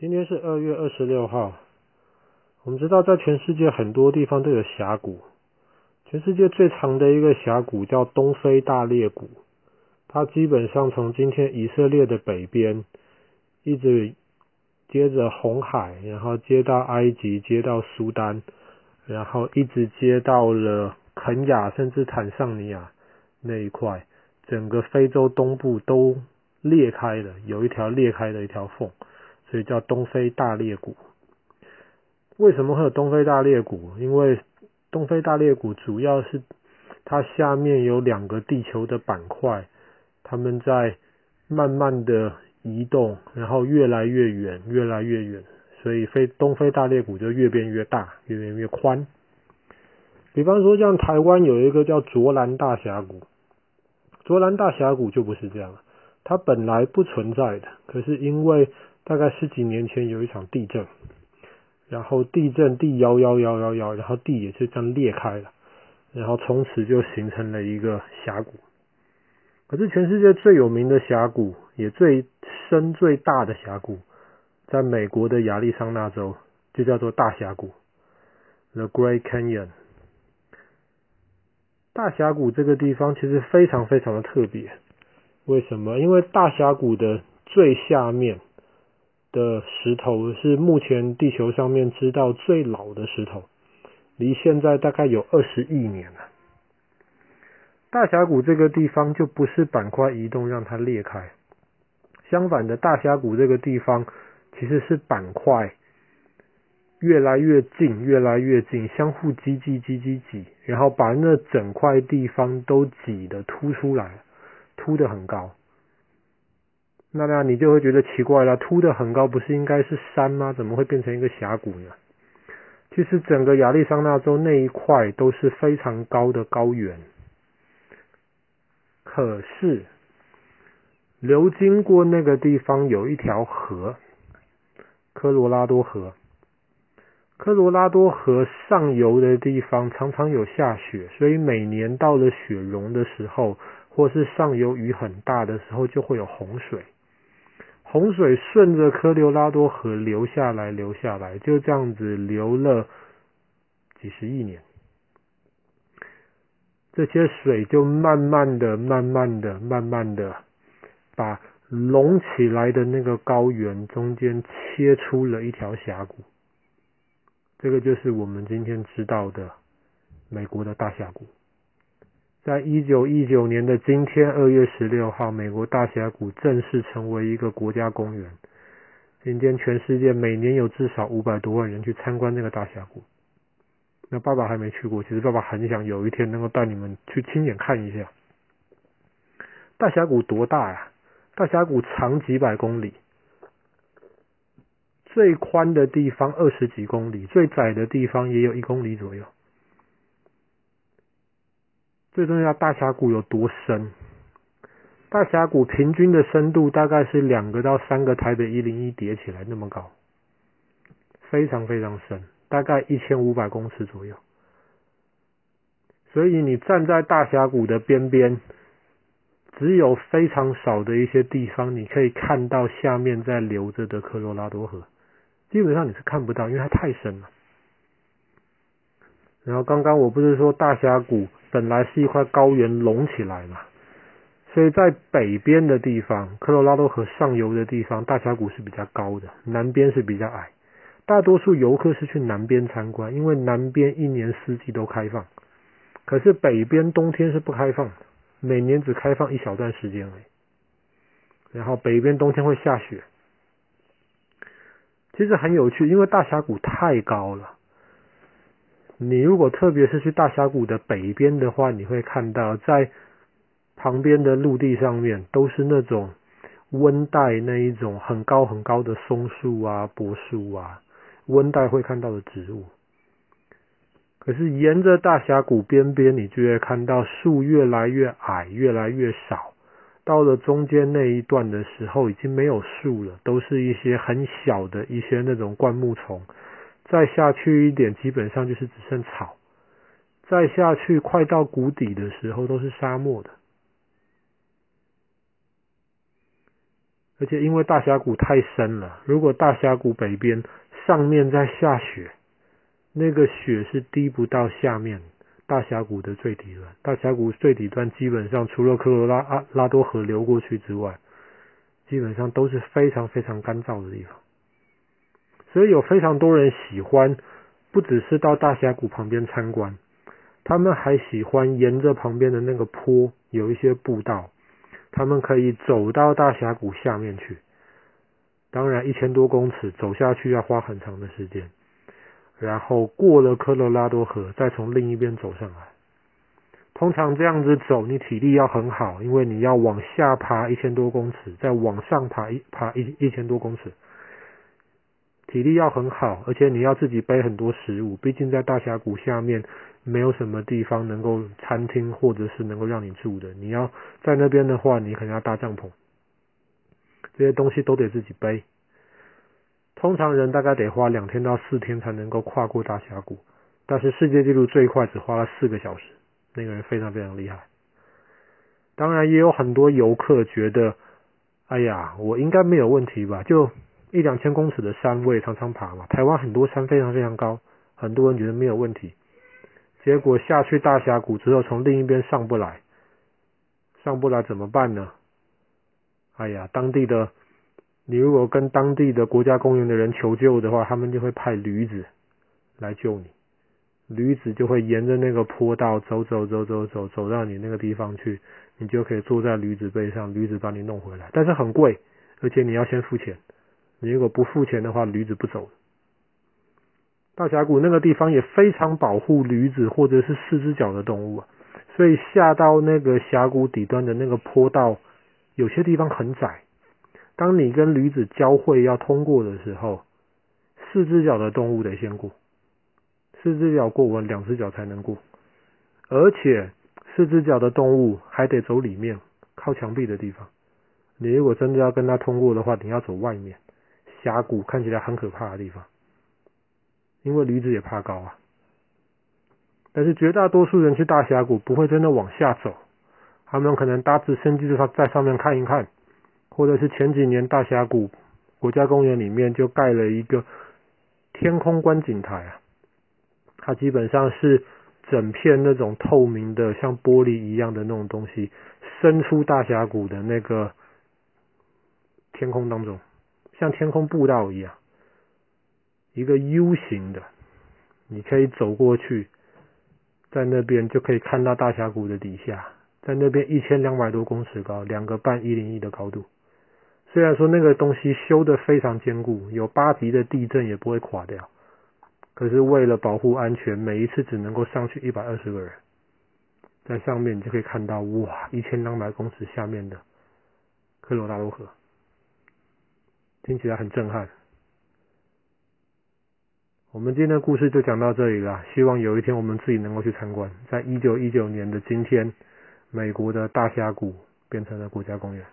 今天是二月二十六号。我们知道，在全世界很多地方都有峡谷。全世界最长的一个峡谷叫东非大裂谷，它基本上从今天以色列的北边，一直接着红海，然后接到埃及，接到苏丹，然后一直接到了肯亚，甚至坦桑尼亚那一块，整个非洲东部都裂开了，有一条裂开的一条缝。所以叫东非大裂谷。为什么会有东非大裂谷？因为东非大裂谷主要是它下面有两个地球的板块，它们在慢慢的移动，然后越来越远，越来越远，所以非东非大裂谷就越变越大，越变越宽。比方说，像台湾有一个叫卓兰大峡谷，卓兰大峡谷就不是这样，它本来不存在的，可是因为大概十几年前有一场地震，然后地震地摇摇摇摇摇，然后地也是这样裂开了，然后从此就形成了一个峡谷。可是全世界最有名的峡谷，也最深最大的峡谷，在美国的亚利桑那州就叫做大峡谷 （The Great Canyon）。大峡谷这个地方其实非常非常的特别，为什么？因为大峡谷的最下面。的石头是目前地球上面知道最老的石头，离现在大概有二十亿年了。大峡谷这个地方就不是板块移动让它裂开，相反的，大峡谷这个地方其实是板块越来越近，越来越近，相互挤挤挤挤挤，然后把那整块地方都挤得凸出来，凸得很高。那那你就会觉得奇怪了，凸的很高，不是应该是山吗？怎么会变成一个峡谷呢？其实整个亚利桑那州那一块都是非常高的高原，可是流经过那个地方有一条河，科罗拉多河。科罗拉多河上游的地方常常有下雪，所以每年到了雪融的时候，或是上游雨很大的时候，就会有洪水。洪水顺着科罗拉多河流下来，流下来，就这样子流了几十亿年。这些水就慢慢的、慢慢的、慢慢的，把隆起来的那个高原中间切出了一条峡谷。这个就是我们今天知道的美国的大峡谷。在一九一九年的今天，二月十六号，美国大峡谷正式成为一个国家公园。今天，全世界每年有至少五百多万人去参观那个大峡谷。那爸爸还没去过，其实爸爸很想有一天能够带你们去亲眼看一下。大峡谷多大呀？大峡谷长几百公里，最宽的地方二十几公里，最窄的地方也有一公里左右。最重要，大峡谷有多深？大峡谷平均的深度大概是两个到三个台北一零一叠起来那么高，非常非常深，大概一千五百公尺左右。所以你站在大峡谷的边边，只有非常少的一些地方你可以看到下面在流着的科罗拉多河，基本上你是看不到，因为它太深了。然后刚刚我不是说大峡谷本来是一块高原隆起来嘛，所以在北边的地方，科罗拉多河上游的地方，大峡谷是比较高的，南边是比较矮。大多数游客是去南边参观，因为南边一年四季都开放，可是北边冬天是不开放的，每年只开放一小段时间而已。然后北边冬天会下雪，其实很有趣，因为大峡谷太高了。你如果特别是去大峡谷的北边的话，你会看到在旁边的陆地上面都是那种温带那一种很高很高的松树啊、柏树啊，温带会看到的植物。可是沿着大峡谷边边，你就会看到树越来越矮，越来越少。到了中间那一段的时候，已经没有树了，都是一些很小的一些那种灌木丛。再下去一点，基本上就是只剩草。再下去，快到谷底的时候，都是沙漠的。而且因为大峡谷太深了，如果大峡谷北边上面在下雪，那个雪是滴不到下面大峡谷的最底端。大峡谷最底端基本上除了科罗拉拉多河流过去之外，基本上都是非常非常干燥的地方。所以有非常多人喜欢，不只是到大峡谷旁边参观，他们还喜欢沿着旁边的那个坡有一些步道。他们可以走到大峡谷下面去，当然一千多公尺走下去要花很长的时间，然后过了科罗拉多河，再从另一边走上来。通常这样子走，你体力要很好，因为你要往下爬一千多公尺，再往上爬一爬一一千多公尺，体力要很好，而且你要自己背很多食物，毕竟在大峡谷下面。没有什么地方能够餐厅或者是能够让你住的，你要在那边的话，你可能要搭帐篷，这些东西都得自己背。通常人大概得花两天到四天才能够跨过大峡谷，但是世界纪录最快只花了四个小时，那个人非常非常厉害。当然也有很多游客觉得，哎呀，我应该没有问题吧？就一两千公尺的山我也常常爬嘛，台湾很多山非常非常高，很多人觉得没有问题。结果下去大峡谷之后，从另一边上不来，上不来怎么办呢？哎呀，当地的，你如果跟当地的国家公园的人求救的话，他们就会派驴子来救你。驴子就会沿着那个坡道走走走走走走到你那个地方去，你就可以坐在驴子背上，驴子把你弄回来。但是很贵，而且你要先付钱。你如果不付钱的话，驴子不走。大峡谷那个地方也非常保护驴子或者是四只脚的动物啊，所以下到那个峡谷底端的那个坡道，有些地方很窄。当你跟驴子交汇要通过的时候，四只脚的动物得先过，四只脚过完，两只脚才能过。而且四只脚的动物还得走里面，靠墙壁的地方。你如果真的要跟它通过的话，你要走外面，峡谷看起来很可怕的地方。因为驴子也怕高啊，但是绝大多数人去大峡谷不会真的往下走，他们可能搭直升机在上面看一看，或者是前几年大峡谷国家公园里面就盖了一个天空观景台啊，它基本上是整片那种透明的像玻璃一样的那种东西伸出大峡谷的那个天空当中，像天空步道一样。一个 U 型的，你可以走过去，在那边就可以看到大峡谷的底下，在那边一千两百多公尺高，两个半一零一的高度。虽然说那个东西修得非常坚固，有八级的地震也不会垮掉，可是为了保护安全，每一次只能够上去一百二十个人，在上面你就可以看到哇，一千两百公尺下面的科罗拉多河，听起来很震撼。我们今天的故事就讲到这里了，希望有一天我们自己能够去参观。在一九一九年的今天，美国的大峡谷变成了国家公园。